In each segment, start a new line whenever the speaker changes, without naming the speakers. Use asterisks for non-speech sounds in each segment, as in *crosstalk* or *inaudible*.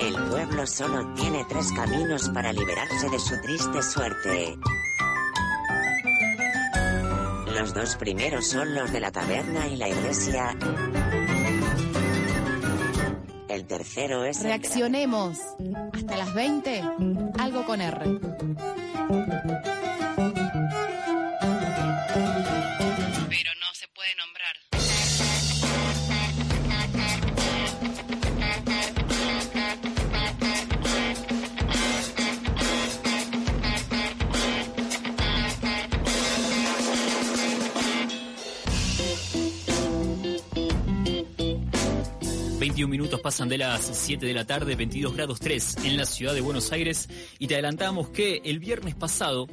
El pueblo solo tiene tres caminos para liberarse de su triste suerte. Los dos primeros son los de la taberna y la iglesia. El tercero es...
Reaccionemos. Hasta las 20. Algo con R.
...21 minutos pasan de las 7 de la tarde, 22 grados 3 en la ciudad de Buenos Aires y te adelantamos que el viernes pasado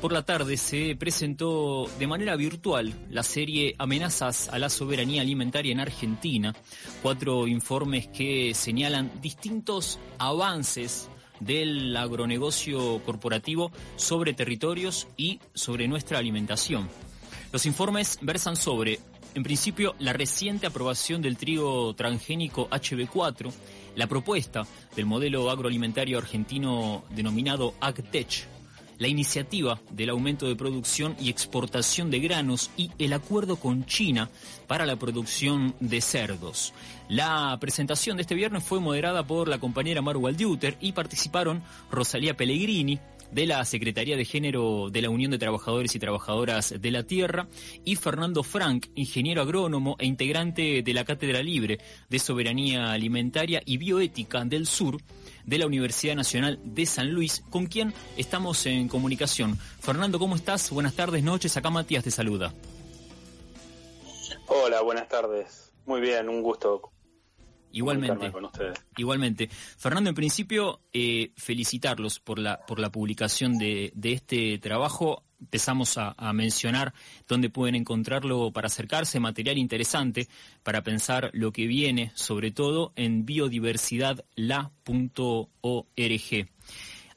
por la tarde se presentó de manera virtual la serie Amenazas a la soberanía alimentaria en Argentina, cuatro informes que señalan distintos avances del agronegocio corporativo sobre territorios y sobre nuestra alimentación. Los informes versan sobre, en principio, la reciente aprobación del trigo transgénico HB4, la propuesta del modelo agroalimentario argentino denominado AgTech, la iniciativa del aumento de producción y exportación de granos y el acuerdo con China para la producción de cerdos. La presentación de este viernes fue moderada por la compañera Maru Waldiuter y participaron Rosalía Pellegrini, de la Secretaría de Género de la Unión de Trabajadores y Trabajadoras de la Tierra, y Fernando Frank, ingeniero agrónomo e integrante de la Cátedra Libre de Soberanía Alimentaria y Bioética del Sur de la Universidad Nacional de San Luis, con quien estamos en comunicación. Fernando, ¿cómo estás? Buenas tardes, noches. Acá Matías te saluda.
Hola, buenas tardes. Muy bien, un gusto
Igualmente.
comunicarme con ustedes.
Igualmente. Fernando, en principio, eh, felicitarlos por la, por la publicación de, de este trabajo. Empezamos a, a mencionar dónde pueden encontrarlo para acercarse, material interesante para pensar lo que viene, sobre todo en biodiversidadla.org.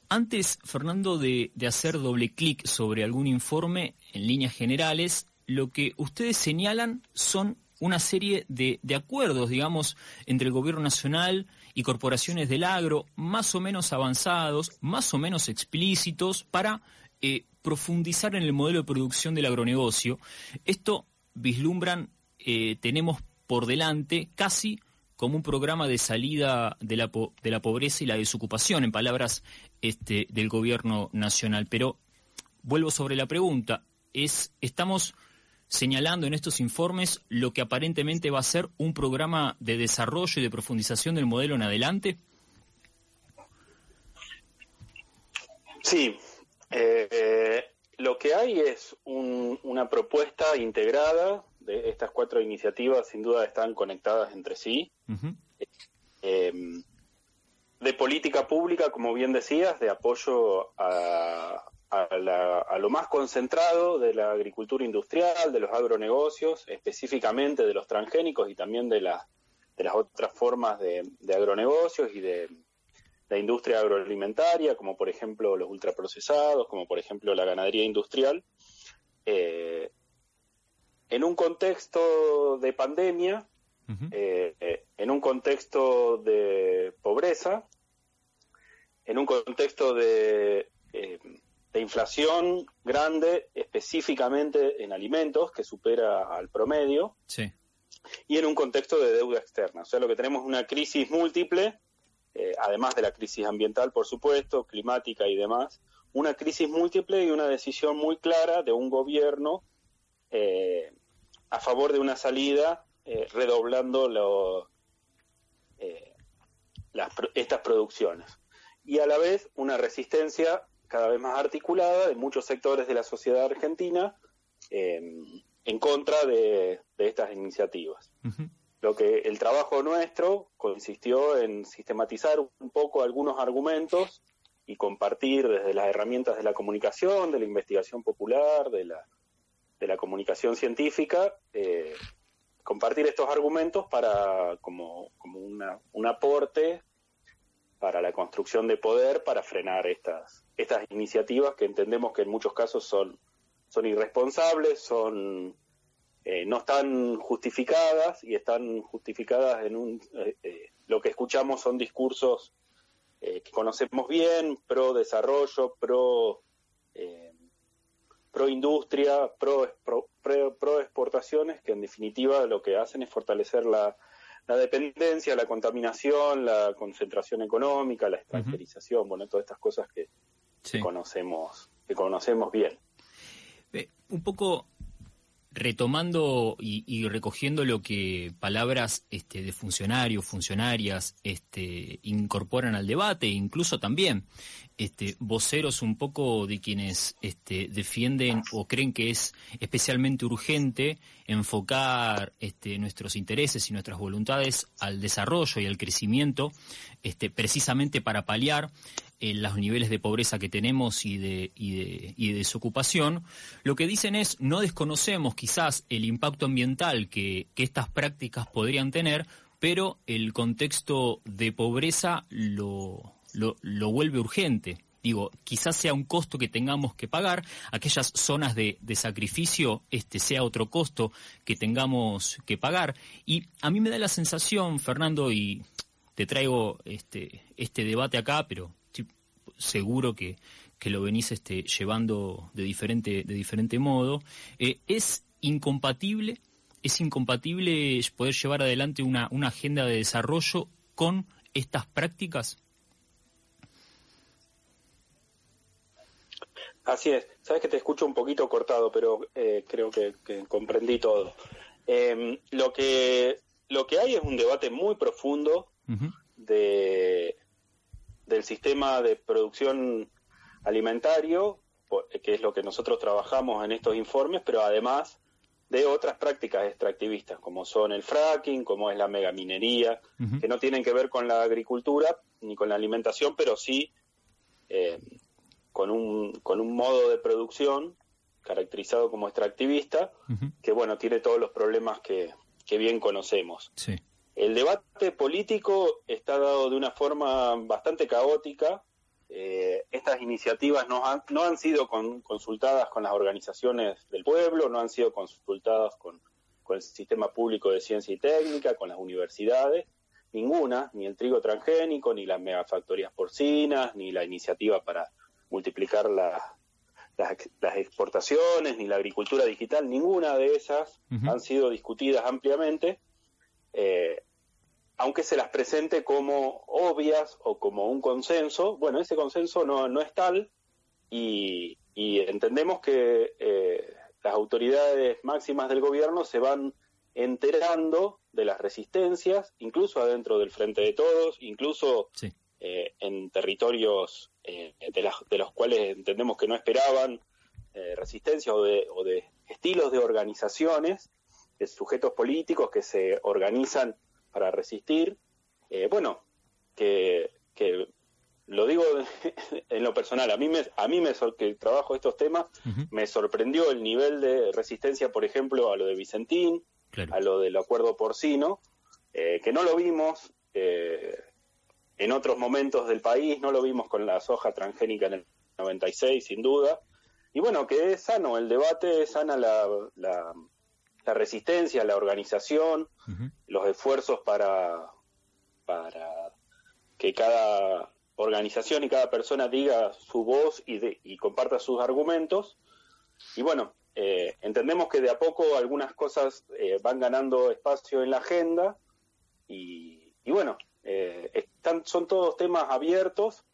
Antes, Fernando, de, de hacer doble clic sobre algún informe, en líneas generales, lo que ustedes señalan son una serie de, de acuerdos, digamos, entre el gobierno nacional y corporaciones del agro, más o menos avanzados, más o menos explícitos, para eh, profundizar en el modelo de producción del agronegocio. Esto vislumbran, eh, tenemos por delante casi como un programa de salida de la, de la pobreza y la desocupación, en palabras este, del gobierno nacional. Pero vuelvo sobre la pregunta, es, estamos señalando en estos informes lo que aparentemente va a ser un programa de desarrollo y de profundización del modelo en adelante?
Sí, eh, eh, lo que hay es un- una propuesta integrada de estas cuatro iniciativas, sin duda están conectadas entre sí, eh, de política pública, como bien decías, de apoyo a, a la- a lo más concentrado de la agricultura industrial, de los agronegocios, específicamente de los transgénicos y también de, la- de las otras formas de, de agronegocios y de la industria agroalimentaria, como por ejemplo los ultraprocesados, como por ejemplo la ganadería industrial. Eh, en un contexto de pandemia, eh, eh, en un contexto de pobreza, en un contexto de, de inflación grande, específicamente en alimentos, que supera al promedio,
Sí.
y en un contexto de deuda externa. O sea, lo que tenemos es una crisis múltiple, eh, además de la crisis ambiental, por supuesto, climática y demás, una crisis múltiple y una decisión muy clara de un gobierno eh, a favor de una salida, eh, redoblando lo- las estas producciones. Y a la vez una resistencia cada vez más articulada de muchos sectores de la sociedad argentina eh, en contra de, de estas iniciativas. Lo que el trabajo nuestro consistió en sistematizar un poco algunos argumentos y compartir desde las herramientas de la comunicación, de la investigación popular, de la, de la comunicación científica, eh, compartir estos argumentos para como, como una, un aporte para la construcción de poder para frenar estas, estas iniciativas que entendemos que en muchos casos son, son irresponsables, son eh, no están justificadas y están justificadas en un eh, eh, lo que escuchamos son discursos que conocemos bien pro desarrollo pro pro industria pro, pro, exportaciones que en definitiva lo que hacen es fortalecer la, la dependencia la contaminación la concentración económica la extranjerización bueno todas estas cosas que, que conocemos que conocemos bien.
Un poco retomando y, recogiendo lo que palabras este, de funcionarios, funcionarias este, incorporan al debate, incluso también este, voceros un poco de quienes este, defienden o creen que es especialmente urgente enfocar este, nuestros intereses y nuestras voluntades al desarrollo y al crecimiento, precisamente para paliar en los niveles de pobreza que tenemos y de, desocupación, lo que dicen es no desconocemos quizás el impacto ambiental que estas prácticas podrían tener, pero el contexto de pobreza lo, lo, vuelve urgente digo, quizás sea un costo que tengamos que pagar, aquellas zonas de, sacrificio, este sea otro costo que tengamos que pagar. Y a mí me da la sensación, Fernando, y te traigo este, este debate acá, pero seguro que, que lo venís este, llevando de diferente, de diferente modo, eh, es incompatible, es incompatible poder llevar adelante una agenda de desarrollo con estas prácticas.
Así es. Sabes que te escucho un poquito cortado, pero eh, creo que, comprendí todo. Em, lo que lo que hay es un debate muy profundo de del sistema de producción alimentario, que es lo que nosotros trabajamos en estos informes, pero además de otras prácticas extractivistas, como son el fracking, como es la megaminería, que no tienen que ver con la agricultura ni con la alimentación, pero sí eh, con, un, con un modo de producción caracterizado como extractivista, que bueno, tiene todos los problemas que, que bien conocemos. Sí. El debate político está dado de una forma bastante caótica. Eh, estas iniciativas no han, no han sido consultadas con las organizaciones del pueblo, no han sido consultadas con, el sistema público de ciencia y técnica, con las universidades, ninguna, ni el trigo transgénico, ni las megafactorías porcinas, ni la iniciativa para multiplicar las, las, exportaciones, ni la agricultura digital, ninguna de esas han sido discutidas ampliamente. Eh, aunque se las presente como obvias o como un consenso, bueno, ese consenso no, no es tal y, entendemos que eh, las autoridades máximas del gobierno se van enterando de las resistencias, incluso adentro del Frente de Todos, incluso eh, en territorios eh, de, de, los cuales entendemos que no esperaban resistencia o de, o de estilos de organizaciones, de sujetos políticos que se organizan para resistir. Eh, bueno, que, lo digo *laughs* en lo personal, a mí me, a mí me que trabajo estos temas, me sorprendió el nivel de resistencia, por ejemplo, a lo de Vicentín, a lo del acuerdo porcino, eh, que no lo vimos eh, en otros momentos del país, no lo vimos con la soja transgénica en el 96, sin duda. Y bueno, que es sano el debate, es sana la, la resistencia, la organización, los esfuerzos para, para que cada organización y cada persona diga su voz y, y comparta sus argumentos. Y bueno, eh, entendemos que de a poco algunas cosas eh, van ganando espacio en la agenda y, bueno, eh, están, son todos temas abiertos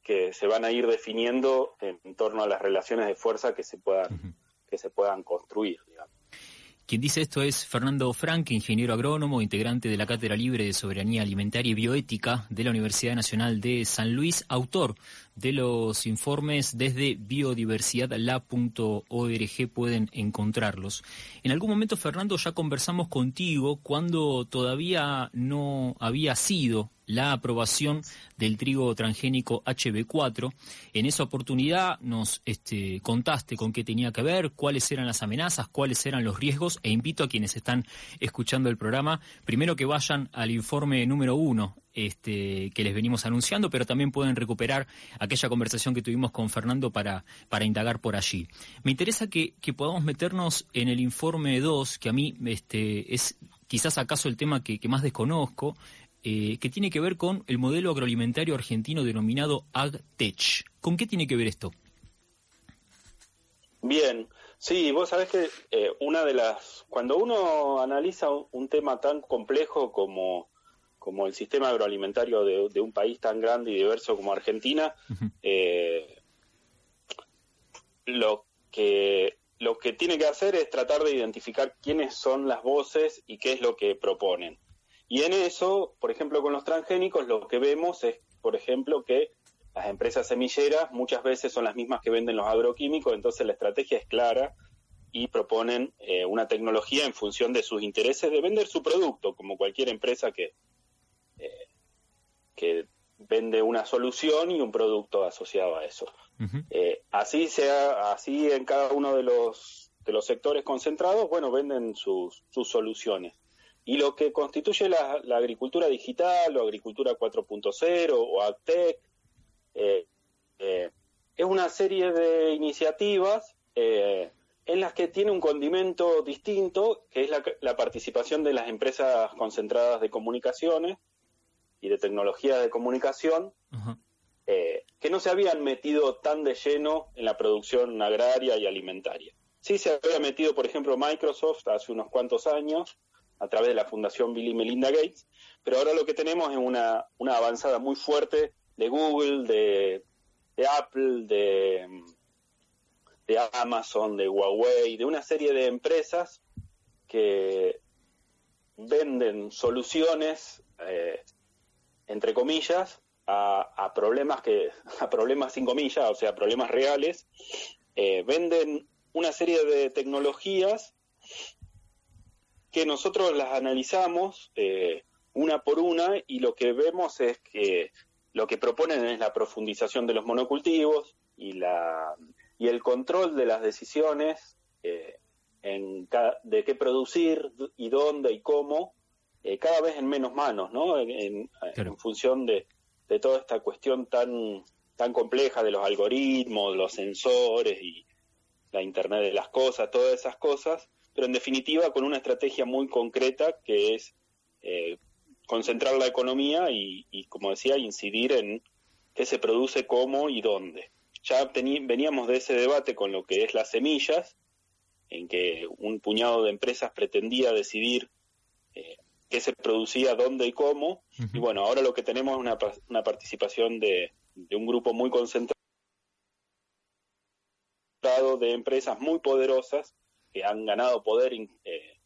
que se van a ir definiendo en, torno a las relaciones de fuerza que se puedan, que se puedan construir. Digamos.
Quien dice esto es Fernando Frank, ingeniero agrónomo, integrante de la Cátedra Libre de Soberanía Alimentaria y Bioética de la Universidad Nacional de San Luis, autor de los informes desde biodiversidadlab.org pueden encontrarlos. En algún momento, Fernando, ya conversamos contigo cuando todavía no había sido la aprobación del trigo transgénico HB4. En esa oportunidad nos este, contaste con qué tenía que ver, cuáles eran las amenazas, cuáles eran los riesgos e invito a quienes están escuchando el programa primero que vayan al informe número uno este, que les venimos anunciando, pero también pueden recuperar aquella conversación que tuvimos con Fernando para, para indagar por allí. Me interesa que, podamos meternos en el informe 2, que a mí este, es quizás acaso el tema que, más desconozco, eh, que tiene que ver con el modelo agroalimentario argentino denominado AgTech. ¿Con qué tiene que ver esto?
Bien, sí, vos sabés que eh, una de las, cuando uno analiza un tema tan complejo como como el sistema agroalimentario de, un país tan grande y diverso como Argentina, eh, lo que lo que tiene que hacer es tratar de identificar quiénes son las voces y qué es lo que proponen. Y en eso, por ejemplo, con los transgénicos, lo que vemos es, por ejemplo, que las empresas semilleras muchas veces son las mismas que venden los agroquímicos, entonces la estrategia es clara y proponen eh, una tecnología en función de sus intereses de vender su producto, como cualquier empresa que, que vende una solución y un producto asociado a eso. Eh, así sea, así en cada uno de los de los sectores concentrados, bueno, venden sus, sus soluciones. Y lo que constituye la, agricultura digital o agricultura 4.0 o AgTech eh, eh, es una serie de iniciativas en las que tiene un condimento distinto, que es la, la participación de las empresas concentradas de comunicaciones, y de tecnología de comunicación eh, que no se habían metido tan de lleno en la producción agraria y alimentaria. Sí se había metido, por ejemplo, Microsoft hace unos cuantos años a través de la Fundación Bill y Melinda Gates, pero ahora lo que tenemos es una, una avanzada muy fuerte de Google, de, Apple, de, de Amazon, de Huawei, de una serie de empresas que venden soluciones eh, entre comillas, a, problemas que, *laughs* a problemas sin comillas, o sea, problemas reales, eh, venden una serie de tecnologías que nosotros las analizamos eh, una por una y lo que vemos es que lo que proponen es la profundización de los monocultivos y la y el control de las decisiones eh, en de qué producir y dónde y cómo eh, cada vez en menos manos, ¿no? En, función de, toda esta cuestión tan, tan compleja de los algoritmos, los sensores y la Internet de las cosas, todas esas cosas, pero en definitiva con una estrategia muy concreta que es eh, concentrar la economía y, como decía, incidir en qué se produce, cómo y dónde. Ya veníamos de ese debate con lo que es las semillas, en que un puñado de empresas pretendía decidir eh, qué se producía, dónde y cómo. Y bueno, ahora lo que tenemos es una, una participación de, un grupo muy concentrado de empresas muy poderosas que han ganado poder eh,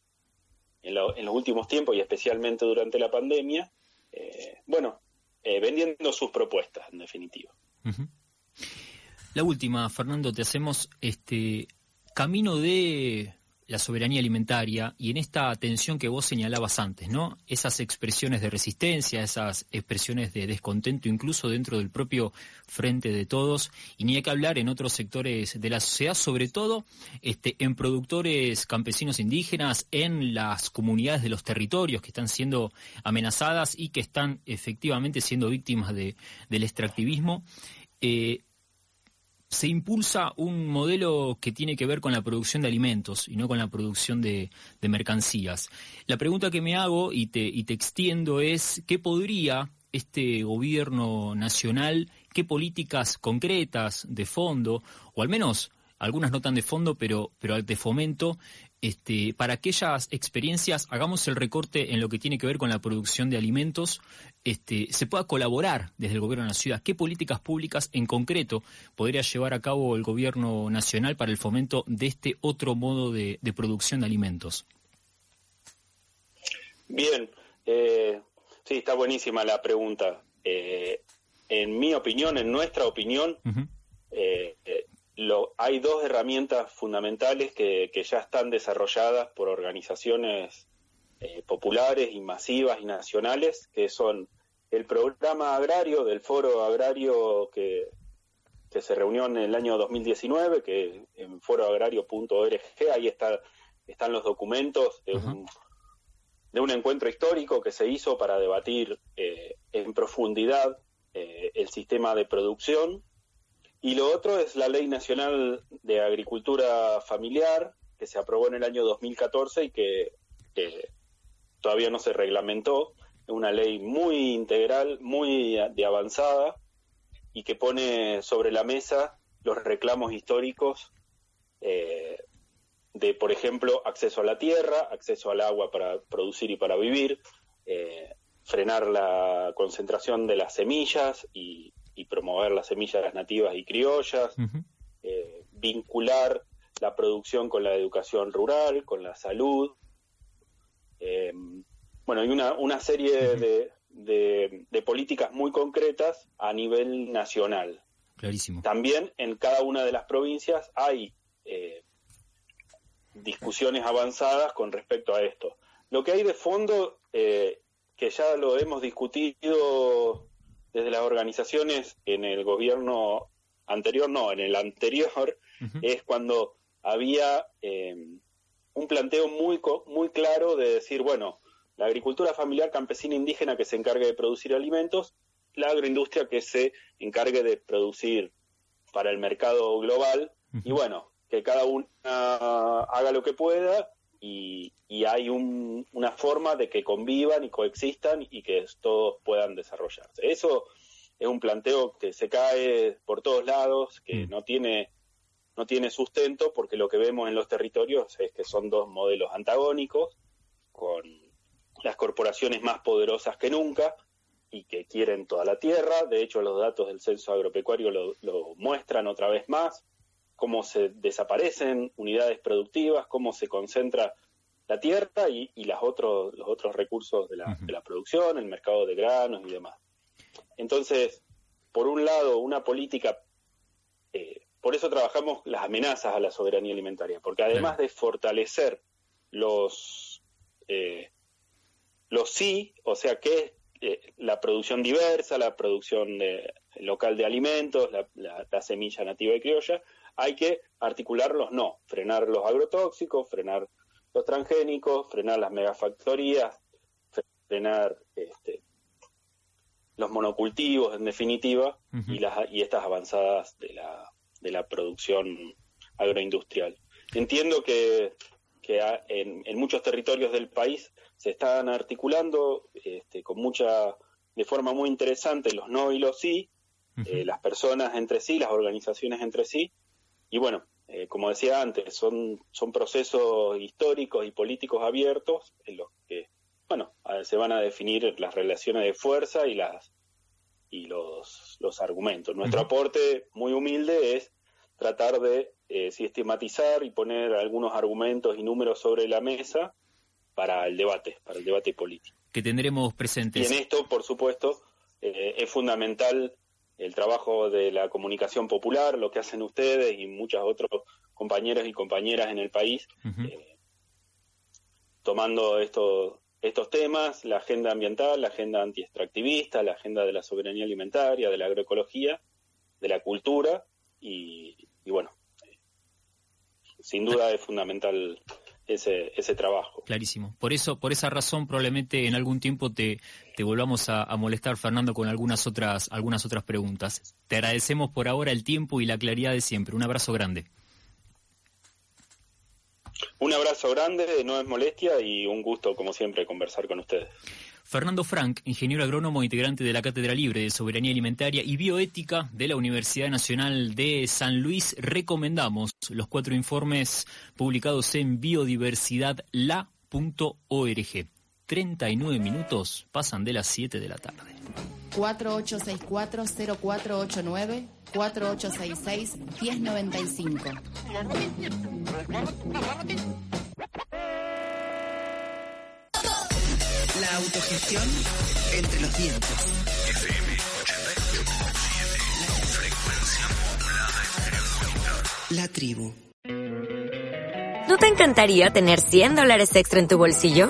en, los últimos tiempos y especialmente durante la pandemia, eh, bueno, eh, vendiendo sus propuestas, en definitiva.
La última, Fernando, te hacemos este camino de la soberanía alimentaria y en esta atención que vos señalabas antes, ¿no? Esas expresiones de resistencia, esas expresiones de descontento incluso dentro del propio frente de todos y ni hay que hablar en otros sectores de la sociedad, sobre todo este, en productores campesinos indígenas, en las comunidades de los territorios que están siendo amenazadas y que están efectivamente siendo víctimas de, del extractivismo. Eh, se impulsa un modelo que tiene que ver con la producción de alimentos y no con la producción de, mercancías. La pregunta que me hago y te, extiendo es, ¿qué podría este gobierno nacional, qué políticas concretas de fondo, o al menos algunas no tan de fondo, pero, pero de fomento, este, para aquellas experiencias hagamos el recorte en lo que tiene que ver con la producción de alimentos, este, se pueda colaborar desde el gobierno de la ciudad. ¿Qué políticas públicas en concreto podría llevar a cabo el gobierno nacional para el fomento de este otro modo de, producción de alimentos?
Bien, eh, sí, está buenísima la pregunta. Eh, en mi opinión, en nuestra opinión, eh, lo, hay dos herramientas fundamentales que, que, ya están desarrolladas por organizaciones populares y masivas y nacionales, que son el programa agrario del foro agrario que, que se reunió en el año 2019, que en foroagrario.org, ahí está, están los documentos de un, de un, encuentro histórico que se hizo para debatir eh, en profundidad eh, el sistema de producción. Y lo otro es la Ley Nacional de Agricultura Familiar, que se aprobó en el año 2014 y que todavía no se reglamentó. Es una ley muy integral, muy de avanzada, y que pone sobre la mesa los reclamos históricos eh, de, por ejemplo, acceso a la tierra, acceso al agua para producir y para vivir, eh, frenar la concentración de las semillas y, promover las semillas nativas y criollas, eh, vincular la producción con la educación rural, con la salud. bueno, hay una, una serie de, de, políticas muy concretas a nivel nacional.
Clarísimo.
También en cada una de las provincias hay eh, discusiones avanzadas con respecto a esto. Lo que hay de fondo, eh, que ya lo hemos discutido desde las organizaciones en el gobierno anterior, no, en el anterior, es cuando había eh, un planteo muy, muy claro de decir, bueno, la agricultura familiar campesina indígena que se encargue de producir alimentos, la agroindustria que se encargue de producir para el mercado global y bueno, que cada una haga lo que pueda y, hay una forma de que convivan y coexistan y que todos puedan desarrollarse. Eso es un planteo que se cae por todos lados, que mm. no tiene no tiene sustento porque lo que vemos en los territorios es que son dos modelos antagónicos con las corporaciones más poderosas que nunca y que quieren toda la tierra. De hecho, los datos del censo agropecuario lo, muestran otra vez más, cómo se desaparecen unidades productivas, cómo se concentra la tierra y, las otros, los otros recursos de la, de la, producción, el mercado de granos y demás. Entonces, por un lado, una política, eh, por eso trabajamos las amenazas a la soberanía alimentaria, porque además de fortalecer los, eh, lo sí, o sea, que es eh, la producción diversa, la producción local de alimentos, la, semilla nativa y criolla, hay que articular los no, frenar los agrotóxicos, frenar los transgénicos, frenar las megafactorías, frenar este, los monocultivos, en definitiva, y, las, y estas avanzadas de la, de la producción agroindustrial. Entiendo que, que en, en, muchos territorios del país se están articulando este, con mucha, de forma muy interesante los no y los sí, eh, las personas entre sí, las organizaciones entre sí, y bueno, eh, como decía antes, son, son procesos históricos y políticos abiertos en los que, bueno, se van a definir las relaciones de fuerza y las y los, los argumentos. Nuestro aporte muy humilde es tratar de eh, sistematizar y poner algunos argumentos y números sobre la mesa para el debate, para el debate político.
Que tendremos presentes.
Y en esto, por supuesto, eh, es fundamental el trabajo de la comunicación popular, lo que hacen ustedes y muchos otros compañeros y compañeras en el país, eh, tomando estos estos temas, la agenda ambiental, la agenda antiextractivista, la agenda de la soberanía alimentaria, de la agroecología, de la cultura y, y bueno, sin duda es fundamental ese, ese trabajo.
Clarísimo. Por eso, por esa razón, probablemente en algún tiempo te, te volvamos a, molestar, Fernando, con algunas otras, algunas otras preguntas. Te agradecemos por ahora el tiempo y la claridad de siempre. Un abrazo grande.
Un abrazo grande, no es molestia y un gusto, como siempre, conversar con ustedes.
Fernando Frank, ingeniero agrónomo integrante de la Cátedra Libre de Soberanía Alimentaria y Bioética de la Universidad Nacional de San Luis, recomendamos los cuatro informes publicados en biodiversidadla.org. 39 minutos pasan de las 7 de la tarde.
4864-0489, 4866-1095.
La autogestión entre los dientes. FM 88.7. Frecuencia modulada La tribu.
¿No te encantaría tener 100 dólares extra en tu bolsillo?